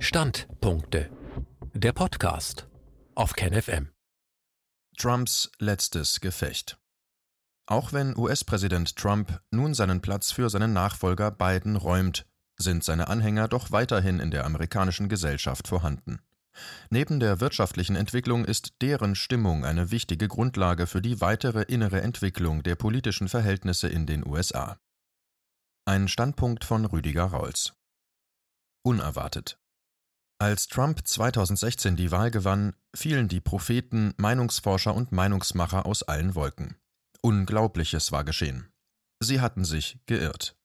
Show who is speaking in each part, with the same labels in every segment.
Speaker 1: Standpunkte. Der Podcast auf KenFM.
Speaker 2: Trumps letztes Gefecht. Auch wenn US-Präsident Trump nun seinen Platz für seinen Nachfolger Biden räumt, sind seine Anhänger doch weiterhin in der amerikanischen Gesellschaft vorhanden. Neben der wirtschaftlichen Entwicklung ist deren Stimmung eine wichtige Grundlage für die weitere innere Entwicklung der politischen Verhältnisse in den USA. Ein Standpunkt von Rüdiger Rauls. Unerwartet. Als Trump 2016 die Wahl gewann, fielen die Propheten, Meinungsforscher und Meinungsmacher aus allen Wolken. Unglaubliches war geschehen. Sie hatten sich geirrt.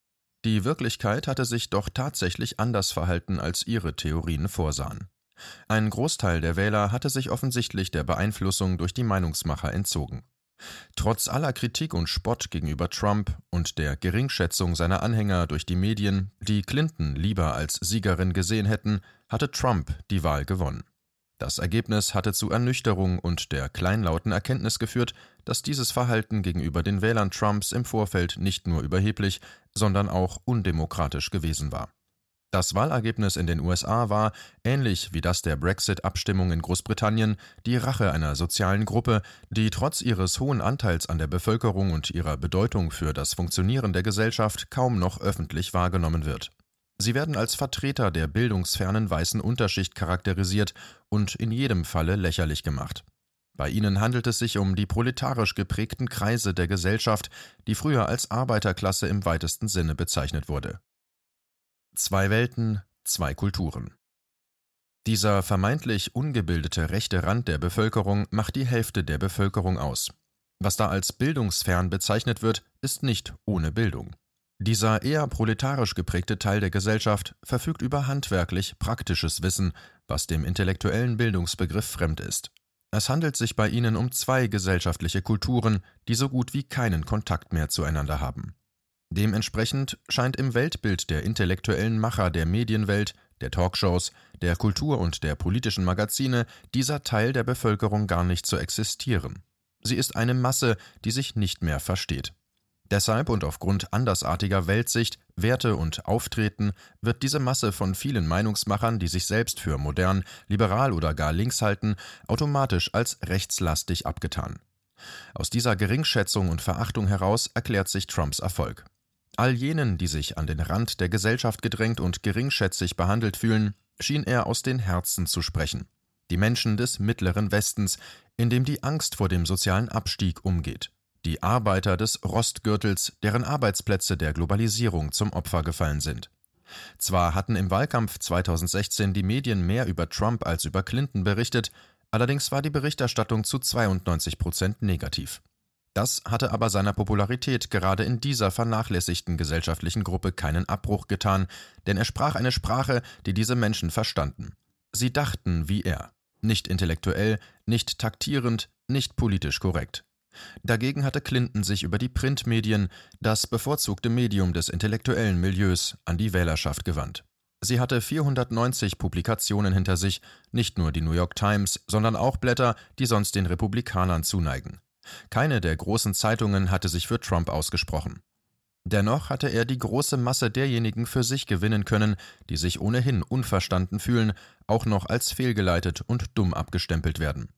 Speaker 2: Die Wirklichkeit hatte sich doch tatsächlich anders verhalten, als ihre Theorien vorsahen. Ein Großteil der Wähler hatte sich offensichtlich der Beeinflussung durch die Meinungsmacher entzogen. Trotz aller Kritik und Spott gegenüber Trump und der Geringschätzung seiner Anhänger durch die Medien, die Clinton lieber als Siegerin gesehen hätten, hatte Trump die Wahl gewonnen. Das Ergebnis hatte zu Ernüchterung und der kleinlauten Erkenntnis geführt, dass dieses Verhalten gegenüber den Wählern Trumps im Vorfeld nicht nur überheblich, sondern auch undemokratisch gewesen war. Das Wahlergebnis in den USA war, ähnlich wie das der Brexit-Abstimmung in Großbritannien, die Rache einer sozialen Gruppe, die trotz ihres hohen Anteils an der Bevölkerung und ihrer Bedeutung für das Funktionieren der Gesellschaft kaum noch öffentlich wahrgenommen wird. Sie werden als Vertreter der bildungsfernen weißen Unterschicht charakterisiert und in jedem Falle lächerlich gemacht. Bei ihnen handelt es sich um die proletarisch geprägten Kreise der Gesellschaft, die früher als Arbeiterklasse im weitesten Sinne bezeichnet wurde. Zwei Welten, zwei Kulturen. Dieser vermeintlich ungebildete rechte Rand der Bevölkerung macht die Hälfte der Bevölkerung aus. Was da als bildungsfern bezeichnet wird, ist nicht ohne Bildung. Dieser eher proletarisch geprägte Teil der Gesellschaft verfügt über handwerklich praktisches Wissen, was dem intellektuellen Bildungsbegriff fremd ist. Es handelt sich bei ihnen um zwei gesellschaftliche Kulturen, die so gut wie keinen Kontakt mehr zueinander haben. Dementsprechend scheint im Weltbild der intellektuellen Macher der Medienwelt, der Talkshows, der Kultur und der politischen Magazine dieser Teil der Bevölkerung gar nicht zu existieren. Sie ist eine Masse, die sich nicht mehr versteht. Deshalb und aufgrund andersartiger Weltsicht, Werte und Auftreten wird diese Masse von vielen Meinungsmachern, die sich selbst für modern, liberal oder gar links halten, automatisch als rechtslastig abgetan. Aus dieser Geringschätzung und Verachtung heraus erklärt sich Trumps Erfolg. All jenen, die sich an den Rand der Gesellschaft gedrängt und geringschätzig behandelt fühlen, schien er aus den Herzen zu sprechen. Die Menschen des mittleren Westens, in dem die Angst vor dem sozialen Abstieg umgeht. Die Arbeiter des Rostgürtels, deren Arbeitsplätze der Globalisierung zum Opfer gefallen sind. Zwar hatten im Wahlkampf 2016 die Medien mehr über Trump als über Clinton berichtet, allerdings war die Berichterstattung zu 92 Prozent negativ. Das hatte aber seiner Popularität gerade in dieser vernachlässigten gesellschaftlichen Gruppe keinen Abbruch getan, denn er sprach eine Sprache, die diese Menschen verstanden. Sie dachten wie er, nicht intellektuell, nicht taktierend, nicht politisch korrekt. Dagegen hatte Clinton sich über die Printmedien, das bevorzugte Medium des intellektuellen Milieus, an die Wählerschaft gewandt. Sie hatte 490 Publikationen hinter sich, nicht nur die New York Times, sondern auch Blätter, die sonst den Republikanern zuneigen. Keine der großen Zeitungen hatte sich für Trump ausgesprochen. Dennoch hatte er die große Masse derjenigen für sich gewinnen können, die sich ohnehin unverstanden fühlen, auch noch als fehlgeleitet und dumm abgestempelt werden.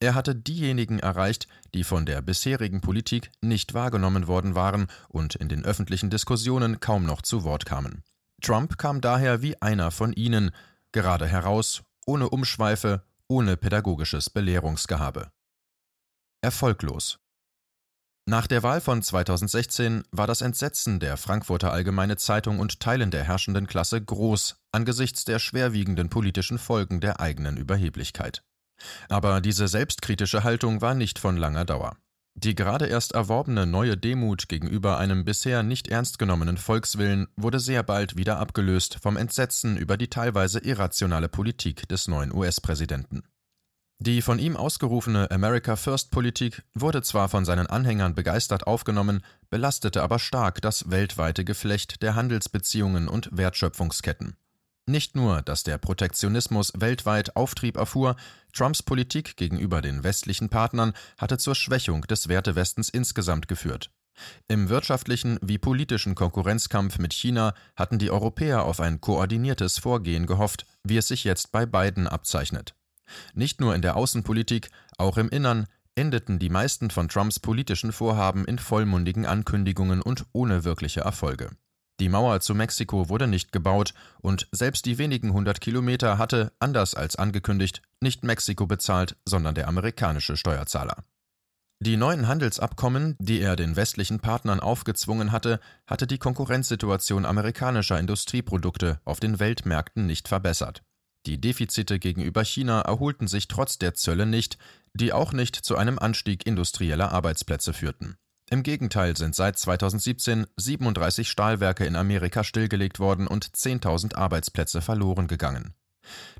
Speaker 2: Er hatte diejenigen erreicht, die von der bisherigen Politik nicht wahrgenommen worden waren und in den öffentlichen Diskussionen kaum noch zu Wort kamen. Trump kam daher wie einer von ihnen, gerade heraus, ohne Umschweife, ohne pädagogisches Belehrungsgehabe erfolglos. Nach der Wahl von 2016 war das Entsetzen der Frankfurter Allgemeine Zeitung und Teilen der herrschenden Klasse groß angesichts der schwerwiegenden politischen Folgen der eigenen Überheblichkeit. Aber diese selbstkritische Haltung war nicht von langer Dauer. Die gerade erst erworbene neue Demut gegenüber einem bisher nicht ernst genommenen Volkswillen wurde sehr bald wieder abgelöst vom Entsetzen über die teilweise irrationale Politik des neuen US-Präsidenten. Die von ihm ausgerufene America First Politik wurde zwar von seinen Anhängern begeistert aufgenommen, belastete aber stark das weltweite Geflecht der Handelsbeziehungen und Wertschöpfungsketten. Nicht nur, dass der Protektionismus weltweit Auftrieb erfuhr, Trumps Politik gegenüber den westlichen Partnern hatte zur Schwächung des Wertewestens insgesamt geführt. Im wirtschaftlichen wie politischen Konkurrenzkampf mit China hatten die Europäer auf ein koordiniertes Vorgehen gehofft, wie es sich jetzt bei Biden abzeichnet. Nicht nur in der Außenpolitik, auch im Innern endeten die meisten von Trumps politischen Vorhaben in vollmundigen Ankündigungen und ohne wirkliche Erfolge. Die Mauer zu Mexiko wurde nicht gebaut und selbst die wenigen hundert Kilometer hatte, anders als angekündigt, nicht Mexiko bezahlt, sondern der amerikanische Steuerzahler. Die neuen Handelsabkommen, die er den westlichen Partnern aufgezwungen hatte, hatte die Konkurrenzsituation amerikanischer Industrieprodukte auf den Weltmärkten nicht verbessert. Die Defizite gegenüber China erholten sich trotz der Zölle nicht, die auch nicht zu einem Anstieg industrieller Arbeitsplätze führten. Im Gegenteil sind seit 2017 37 Stahlwerke in Amerika stillgelegt worden und 10.000 Arbeitsplätze verloren gegangen.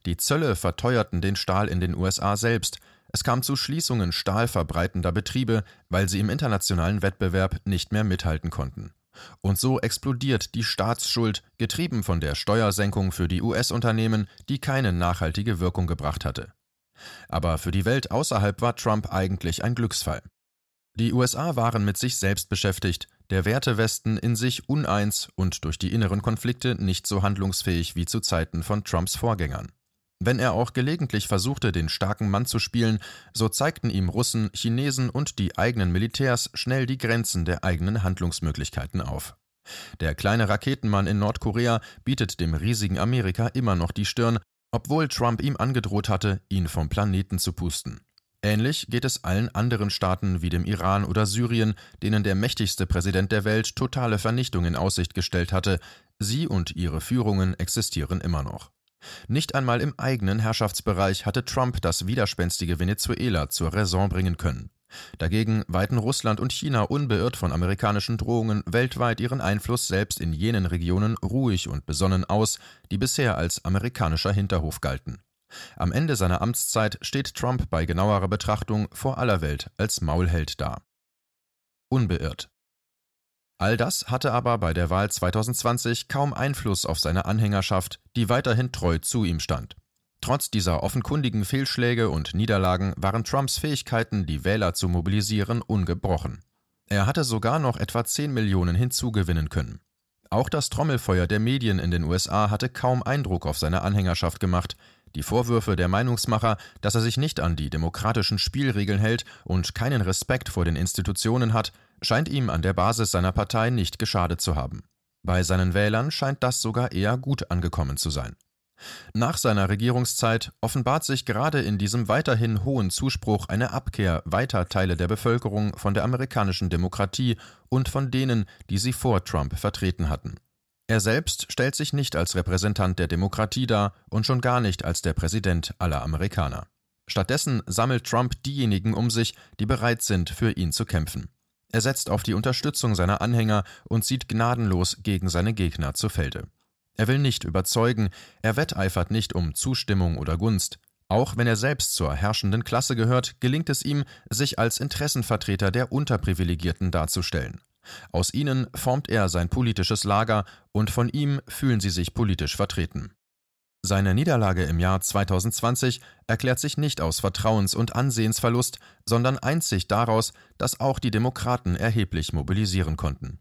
Speaker 2: Die Zölle verteuerten den Stahl in den USA selbst, es kam zu Schließungen stahlverbreitender Betriebe, weil sie im internationalen Wettbewerb nicht mehr mithalten konnten. Und so explodiert die Staatsschuld, getrieben von der Steuersenkung für die US-Unternehmen, die keine nachhaltige Wirkung gebracht hatte. Aber für die Welt außerhalb war Trump eigentlich ein Glücksfall. Die USA waren mit sich selbst beschäftigt, der Wertewesten in sich uneins und durch die inneren Konflikte nicht so handlungsfähig wie zu Zeiten von Trumps Vorgängern. Wenn er auch gelegentlich versuchte, den starken Mann zu spielen, so zeigten ihm Russen, Chinesen und die eigenen Militärs schnell die Grenzen der eigenen Handlungsmöglichkeiten auf. Der kleine Raketenmann in Nordkorea bietet dem riesigen Amerika immer noch die Stirn, obwohl Trump ihm angedroht hatte, ihn vom Planeten zu pusten. Ähnlich geht es allen anderen Staaten wie dem Iran oder Syrien, denen der mächtigste Präsident der Welt totale Vernichtung in Aussicht gestellt hatte. Sie und ihre Führungen existieren immer noch. Nicht einmal im eigenen Herrschaftsbereich hatte Trump das widerspenstige Venezuela zur Raison bringen können. Dagegen weiten Russland und China unbeirrt von amerikanischen Drohungen weltweit ihren Einfluss selbst in jenen Regionen ruhig und besonnen aus, die bisher als amerikanischer Hinterhof galten. Am Ende seiner Amtszeit steht Trump bei genauerer Betrachtung vor aller Welt als Maulheld da. Unbeirrt. All das hatte aber bei der Wahl 2020 kaum Einfluss auf seine Anhängerschaft, die weiterhin treu zu ihm stand. Trotz dieser offenkundigen Fehlschläge und Niederlagen waren Trumps Fähigkeiten, die Wähler zu mobilisieren, ungebrochen. Er hatte sogar noch etwa 10 Millionen hinzugewinnen können. Auch das Trommelfeuer der Medien in den USA hatte kaum Eindruck auf seine Anhängerschaft gemacht. Die Vorwürfe der Meinungsmacher, dass er sich nicht an die demokratischen Spielregeln hält und keinen Respekt vor den Institutionen hat, scheint ihm an der Basis seiner Partei nicht geschadet zu haben. Bei seinen Wählern scheint das sogar eher gut angekommen zu sein. Nach seiner Regierungszeit offenbart sich gerade in diesem weiterhin hohen Zuspruch eine Abkehr weiter Teile der Bevölkerung von der amerikanischen Demokratie und von denen, die sie vor Trump vertreten hatten. Er selbst stellt sich nicht als Repräsentant der Demokratie dar und schon gar nicht als der Präsident aller Amerikaner. Stattdessen sammelt Trump diejenigen um sich, die bereit sind, für ihn zu kämpfen. Er setzt auf die Unterstützung seiner Anhänger und zieht gnadenlos gegen seine Gegner zu Felde. Er will nicht überzeugen, er wetteifert nicht um Zustimmung oder Gunst. Auch wenn er selbst zur herrschenden Klasse gehört, gelingt es ihm, sich als Interessenvertreter der Unterprivilegierten darzustellen. Aus ihnen formt er sein politisches Lager und von ihm fühlen sie sich politisch vertreten. Seine Niederlage im Jahr 2020 erklärt sich nicht aus Vertrauens- und Ansehensverlust, sondern einzig daraus, dass auch die Demokraten erheblich mobilisieren konnten.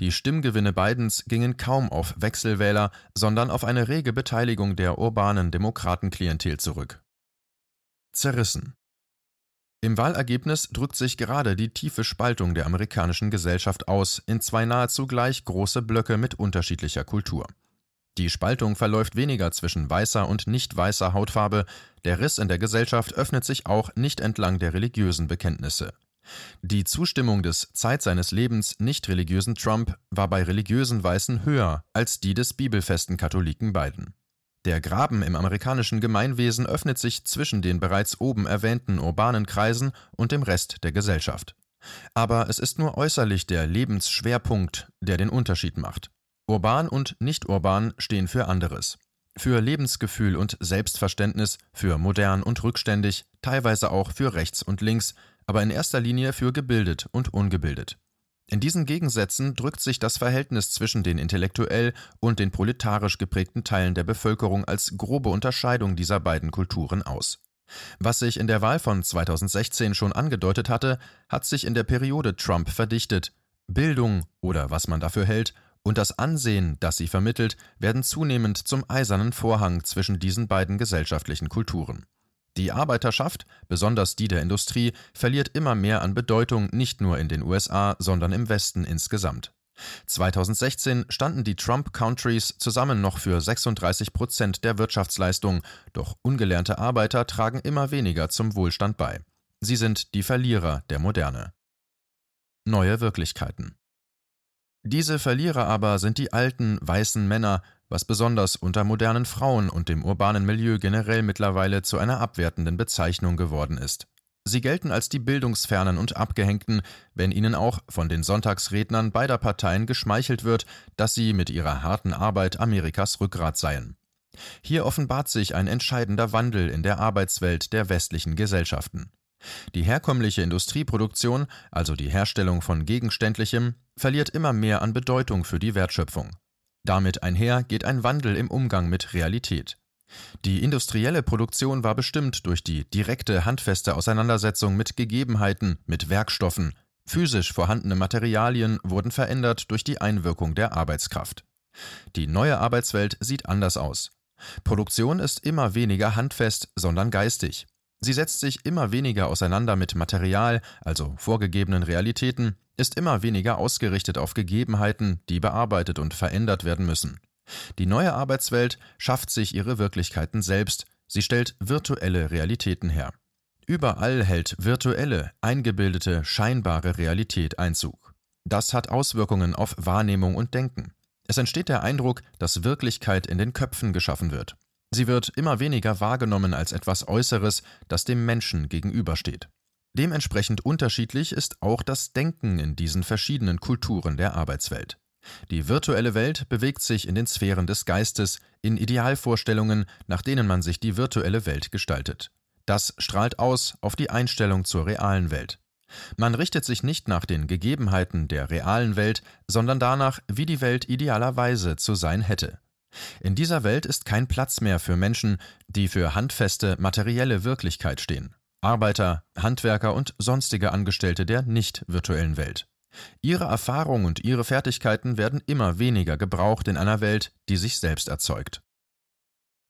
Speaker 2: Die Stimmgewinne Bidens gingen kaum auf Wechselwähler, sondern auf eine rege Beteiligung der urbanen Demokratenklientel zurück. Zerrissen. Im Wahlergebnis drückt sich gerade die tiefe Spaltung der amerikanischen Gesellschaft aus in zwei nahezu gleich große Blöcke mit unterschiedlicher Kultur. Die Spaltung verläuft weniger zwischen weißer und nicht weißer Hautfarbe, der Riss in der Gesellschaft öffnet sich auch nicht entlang der religiösen Bekenntnisse. Die Zustimmung des Zeit seines Lebens nicht religiösen Trump war bei religiösen Weißen höher als die des bibelfesten Katholiken Biden. Der Graben im amerikanischen Gemeinwesen öffnet sich zwischen den bereits oben erwähnten urbanen Kreisen und dem Rest der Gesellschaft. Aber es ist nur äußerlich der Lebensschwerpunkt, der den Unterschied macht. Urban und nicht urban stehen für anderes. Für Lebensgefühl und Selbstverständnis, für modern und rückständig, teilweise auch für rechts und links, aber in erster Linie für gebildet und ungebildet. In diesen Gegensätzen drückt sich das Verhältnis zwischen den intellektuell und den proletarisch geprägten Teilen der Bevölkerung als grobe Unterscheidung dieser beiden Kulturen aus. Was sich in der Wahl von 2016 schon angedeutet hatte, hat sich in der Periode Trump verdichtet, Bildung oder was man dafür hält und das Ansehen, das sie vermittelt, werden zunehmend zum eisernen Vorhang zwischen diesen beiden gesellschaftlichen Kulturen. Die Arbeiterschaft, besonders die der Industrie, verliert immer mehr an Bedeutung nicht nur in den USA, sondern im Westen insgesamt. 2016 standen die Trump Countries zusammen noch für 36 Prozent der Wirtschaftsleistung, doch ungelernte Arbeiter tragen immer weniger zum Wohlstand bei. Sie sind die Verlierer der Moderne. Neue Wirklichkeiten. Diese Verlierer aber sind die alten, weißen Männer, was besonders unter modernen Frauen und dem urbanen Milieu generell mittlerweile zu einer abwertenden Bezeichnung geworden ist. Sie gelten als die Bildungsfernen und Abgehängten, wenn ihnen auch von den Sonntagsrednern beider Parteien geschmeichelt wird, dass sie mit ihrer harten Arbeit Amerikas Rückgrat seien. Hier offenbart sich ein entscheidender Wandel in der Arbeitswelt der westlichen Gesellschaften. Die herkömmliche Industrieproduktion, also die Herstellung von Gegenständlichem, verliert immer mehr an Bedeutung für die Wertschöpfung. Damit einher geht ein Wandel im Umgang mit Realität. Die industrielle Produktion war bestimmt durch die direkte handfeste Auseinandersetzung mit Gegebenheiten, mit Werkstoffen. Physisch vorhandene Materialien wurden verändert durch die Einwirkung der Arbeitskraft. Die neue Arbeitswelt sieht anders aus. Produktion ist immer weniger handfest, sondern geistig. Sie setzt sich immer weniger auseinander mit Material, also vorgegebenen Realitäten, ist immer weniger ausgerichtet auf Gegebenheiten, die bearbeitet und verändert werden müssen. Die neue Arbeitswelt schafft sich ihre Wirklichkeiten selbst, sie stellt virtuelle Realitäten her. Überall hält virtuelle, eingebildete, scheinbare Realität Einzug. Das hat Auswirkungen auf Wahrnehmung und Denken. Es entsteht der Eindruck, dass Wirklichkeit in den Köpfen geschaffen wird. Sie wird immer weniger wahrgenommen als etwas Äußeres, das dem Menschen gegenübersteht. Dementsprechend unterschiedlich ist auch das Denken in diesen verschiedenen Kulturen der Arbeitswelt. Die virtuelle Welt bewegt sich in den Sphären des Geistes, in Idealvorstellungen, nach denen man sich die virtuelle Welt gestaltet. Das strahlt aus auf die Einstellung zur realen Welt. Man richtet sich nicht nach den Gegebenheiten der realen Welt, sondern danach, wie die Welt idealerweise zu sein hätte. In dieser Welt ist kein Platz mehr für Menschen, die für handfeste materielle Wirklichkeit stehen. Arbeiter, Handwerker und sonstige Angestellte der nicht virtuellen Welt. Ihre Erfahrung und ihre Fertigkeiten werden immer weniger gebraucht in einer Welt, die sich selbst erzeugt.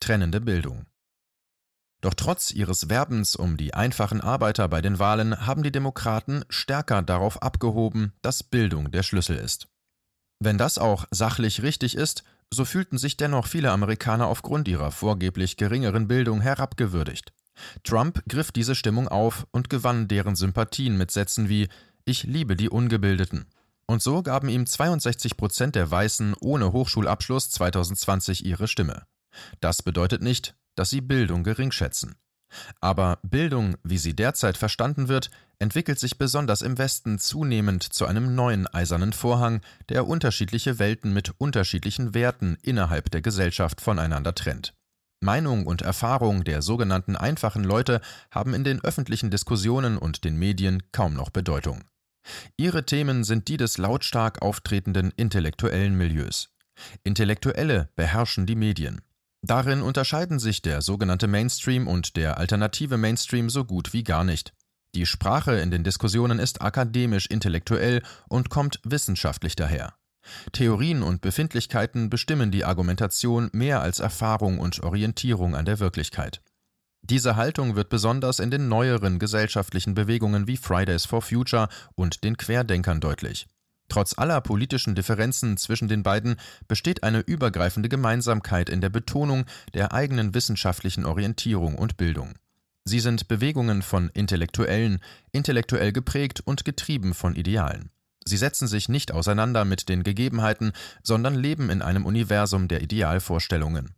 Speaker 2: Trennende Bildung. Doch trotz ihres Werbens um die einfachen Arbeiter bei den Wahlen haben die Demokraten stärker darauf abgehoben, dass Bildung der Schlüssel ist. Wenn das auch sachlich richtig ist, so fühlten sich dennoch viele Amerikaner aufgrund ihrer vorgeblich geringeren Bildung herabgewürdigt. Trump griff diese Stimmung auf und gewann deren Sympathien mit Sätzen wie Ich liebe die Ungebildeten. Und so gaben ihm 62 Prozent der Weißen ohne Hochschulabschluss 2020 ihre Stimme. Das bedeutet nicht, dass sie Bildung geringschätzen. Aber Bildung, wie sie derzeit verstanden wird, entwickelt sich besonders im Westen zunehmend zu einem neuen eisernen Vorhang, der unterschiedliche Welten mit unterschiedlichen Werten innerhalb der Gesellschaft voneinander trennt. Meinung und Erfahrung der sogenannten einfachen Leute haben in den öffentlichen Diskussionen und den Medien kaum noch Bedeutung. Ihre Themen sind die des lautstark auftretenden intellektuellen Milieus. Intellektuelle beherrschen die Medien. Darin unterscheiden sich der sogenannte Mainstream und der alternative Mainstream so gut wie gar nicht. Die Sprache in den Diskussionen ist akademisch intellektuell und kommt wissenschaftlich daher. Theorien und Befindlichkeiten bestimmen die Argumentation mehr als Erfahrung und Orientierung an der Wirklichkeit. Diese Haltung wird besonders in den neueren gesellschaftlichen Bewegungen wie Fridays for Future und den Querdenkern deutlich. Trotz aller politischen Differenzen zwischen den beiden besteht eine übergreifende Gemeinsamkeit in der Betonung der eigenen wissenschaftlichen Orientierung und Bildung. Sie sind Bewegungen von Intellektuellen, intellektuell geprägt und getrieben von Idealen. Sie setzen sich nicht auseinander mit den Gegebenheiten, sondern leben in einem Universum der Idealvorstellungen.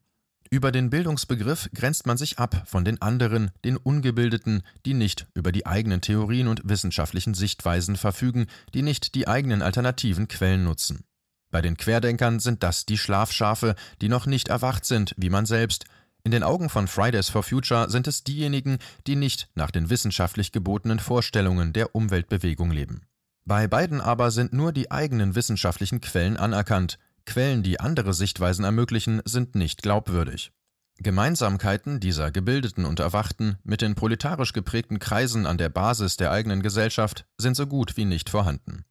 Speaker 2: Über den Bildungsbegriff grenzt man sich ab von den anderen, den Ungebildeten, die nicht über die eigenen Theorien und wissenschaftlichen Sichtweisen verfügen, die nicht die eigenen alternativen Quellen nutzen. Bei den Querdenkern sind das die Schlafschafe, die noch nicht erwacht sind, wie man selbst. In den Augen von Fridays for Future sind es diejenigen, die nicht nach den wissenschaftlich gebotenen Vorstellungen der Umweltbewegung leben. Bei beiden aber sind nur die eigenen wissenschaftlichen Quellen anerkannt, Quellen, die andere Sichtweisen ermöglichen, sind nicht glaubwürdig. Gemeinsamkeiten dieser gebildeten und erwachten mit den proletarisch geprägten Kreisen an der Basis der eigenen Gesellschaft sind so gut wie nicht vorhanden.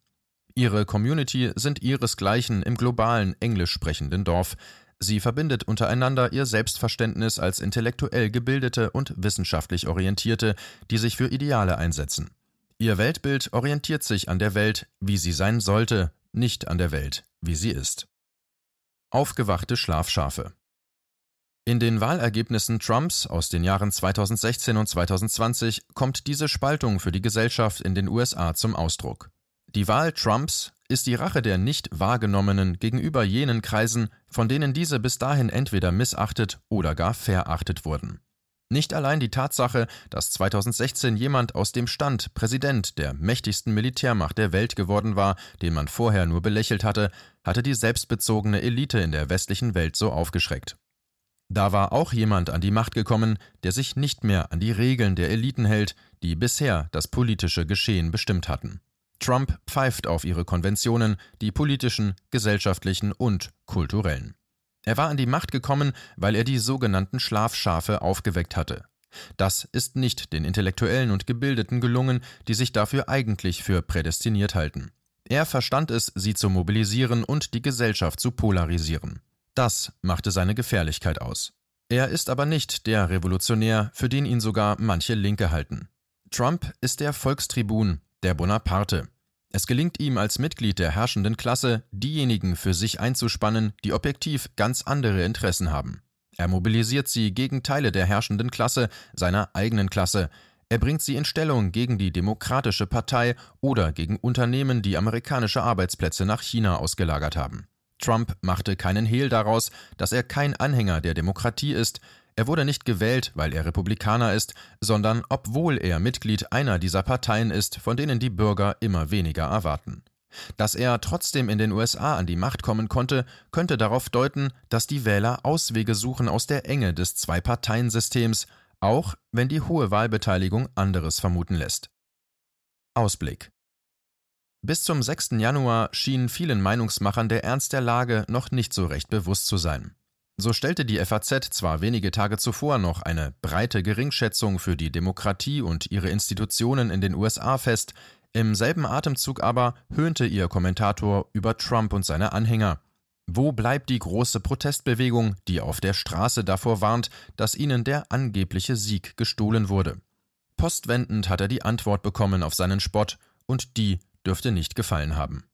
Speaker 2: Ihre Community sind ihresgleichen im globalen englisch sprechenden Dorf. Sie verbindet untereinander ihr Selbstverständnis als intellektuell gebildete und wissenschaftlich orientierte, die sich für Ideale einsetzen. Ihr Weltbild orientiert sich an der Welt, wie sie sein sollte, nicht an der Welt, wie sie ist. Aufgewachte Schlafschafe in den Wahlergebnissen Trumps aus den Jahren 2016 und 2020 kommt diese Spaltung für die Gesellschaft in den USA zum Ausdruck. Die Wahl Trumps ist die Rache der nicht wahrgenommenen gegenüber jenen Kreisen, von denen diese bis dahin entweder missachtet oder gar verachtet wurden. Nicht allein die Tatsache, dass 2016 jemand aus dem Stand Präsident der mächtigsten Militärmacht der Welt geworden war, den man vorher nur belächelt hatte, hatte die selbstbezogene Elite in der westlichen Welt so aufgeschreckt. Da war auch jemand an die Macht gekommen, der sich nicht mehr an die Regeln der Eliten hält, die bisher das politische Geschehen bestimmt hatten. Trump pfeift auf ihre Konventionen, die politischen, gesellschaftlichen und kulturellen. Er war an die Macht gekommen, weil er die sogenannten Schlafschafe aufgeweckt hatte. Das ist nicht den Intellektuellen und Gebildeten gelungen, die sich dafür eigentlich für prädestiniert halten. Er verstand es, sie zu mobilisieren und die Gesellschaft zu polarisieren. Das machte seine Gefährlichkeit aus. Er ist aber nicht der Revolutionär, für den ihn sogar manche Linke halten. Trump ist der Volkstribun, der Bonaparte. Es gelingt ihm als Mitglied der herrschenden Klasse, diejenigen für sich einzuspannen, die objektiv ganz andere Interessen haben. Er mobilisiert sie gegen Teile der herrschenden Klasse, seiner eigenen Klasse. Er bringt sie in Stellung gegen die Demokratische Partei oder gegen Unternehmen, die amerikanische Arbeitsplätze nach China ausgelagert haben. Trump machte keinen Hehl daraus, dass er kein Anhänger der Demokratie ist, er wurde nicht gewählt, weil er Republikaner ist, sondern obwohl er Mitglied einer dieser Parteien ist, von denen die Bürger immer weniger erwarten. Dass er trotzdem in den USA an die Macht kommen konnte, könnte darauf deuten, dass die Wähler Auswege suchen aus der Enge des Zwei-Parteien-Systems, auch wenn die hohe Wahlbeteiligung anderes vermuten lässt. Ausblick bis zum 6. Januar schien vielen Meinungsmachern der Ernst der Lage noch nicht so recht bewusst zu sein. So stellte die FAZ zwar wenige Tage zuvor noch eine breite Geringschätzung für die Demokratie und ihre Institutionen in den USA fest, im selben Atemzug aber höhnte ihr Kommentator über Trump und seine Anhänger. Wo bleibt die große Protestbewegung, die auf der Straße davor warnt, dass ihnen der angebliche Sieg gestohlen wurde? Postwendend hat er die Antwort bekommen auf seinen Spott, und die dürfte nicht gefallen haben.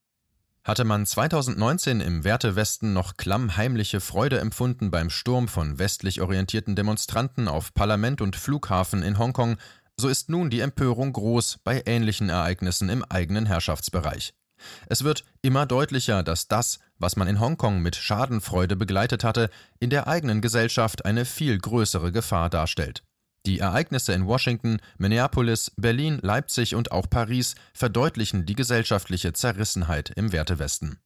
Speaker 2: Hatte man 2019 im Wertewesten noch klammheimliche Freude empfunden beim Sturm von westlich orientierten Demonstranten auf Parlament und Flughafen in Hongkong, so ist nun die Empörung groß bei ähnlichen Ereignissen im eigenen Herrschaftsbereich. Es wird immer deutlicher, dass das, was man in Hongkong mit Schadenfreude begleitet hatte, in der eigenen Gesellschaft eine viel größere Gefahr darstellt. Die Ereignisse in Washington, Minneapolis, Berlin, Leipzig und auch Paris verdeutlichen die gesellschaftliche Zerrissenheit im Wertewesten.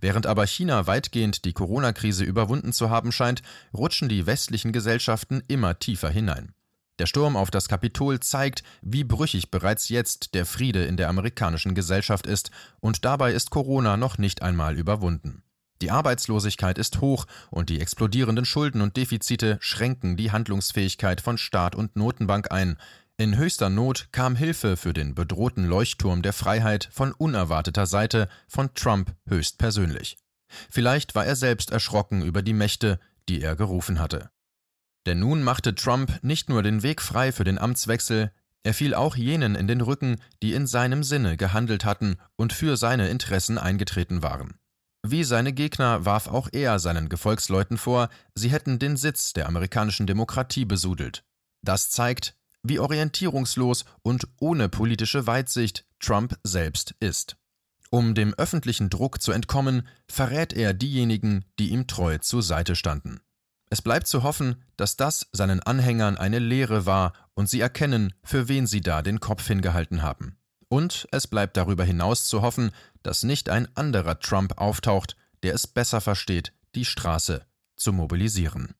Speaker 2: Während aber China weitgehend die Corona-Krise überwunden zu haben scheint, rutschen die westlichen Gesellschaften immer tiefer hinein. Der Sturm auf das Kapitol zeigt, wie brüchig bereits jetzt der Friede in der amerikanischen Gesellschaft ist, und dabei ist Corona noch nicht einmal überwunden. Die Arbeitslosigkeit ist hoch und die explodierenden Schulden und Defizite schränken die Handlungsfähigkeit von Staat und Notenbank ein. In höchster Not kam Hilfe für den bedrohten Leuchtturm der Freiheit von unerwarteter Seite von Trump höchstpersönlich. Vielleicht war er selbst erschrocken über die Mächte, die er gerufen hatte. Denn nun machte Trump nicht nur den Weg frei für den Amtswechsel, er fiel auch jenen in den Rücken, die in seinem Sinne gehandelt hatten und für seine Interessen eingetreten waren. Wie seine Gegner warf auch er seinen Gefolgsleuten vor, sie hätten den Sitz der amerikanischen Demokratie besudelt. Das zeigt, wie orientierungslos und ohne politische Weitsicht Trump selbst ist. Um dem öffentlichen Druck zu entkommen, verrät er diejenigen, die ihm treu zur Seite standen. Es bleibt zu hoffen, dass das seinen Anhängern eine Lehre war und sie erkennen, für wen sie da den Kopf hingehalten haben. Und es bleibt darüber hinaus zu hoffen, dass nicht ein anderer Trump auftaucht, der es besser versteht, die Straße zu mobilisieren.